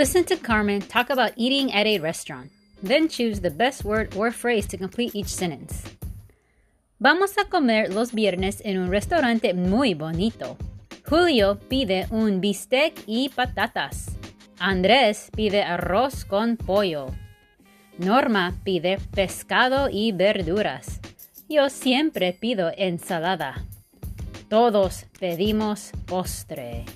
Listen to Carmen talk about eating at a restaurant. Then choose the best word or phrase to complete each sentence. Vamos a comer los viernes en un restaurante muy bonito. Julio pide un bistec y patatas. Andrés pide arroz con pollo. Norma pide pescado y verduras. Yo siempre pido ensalada. Todos pedimos postre.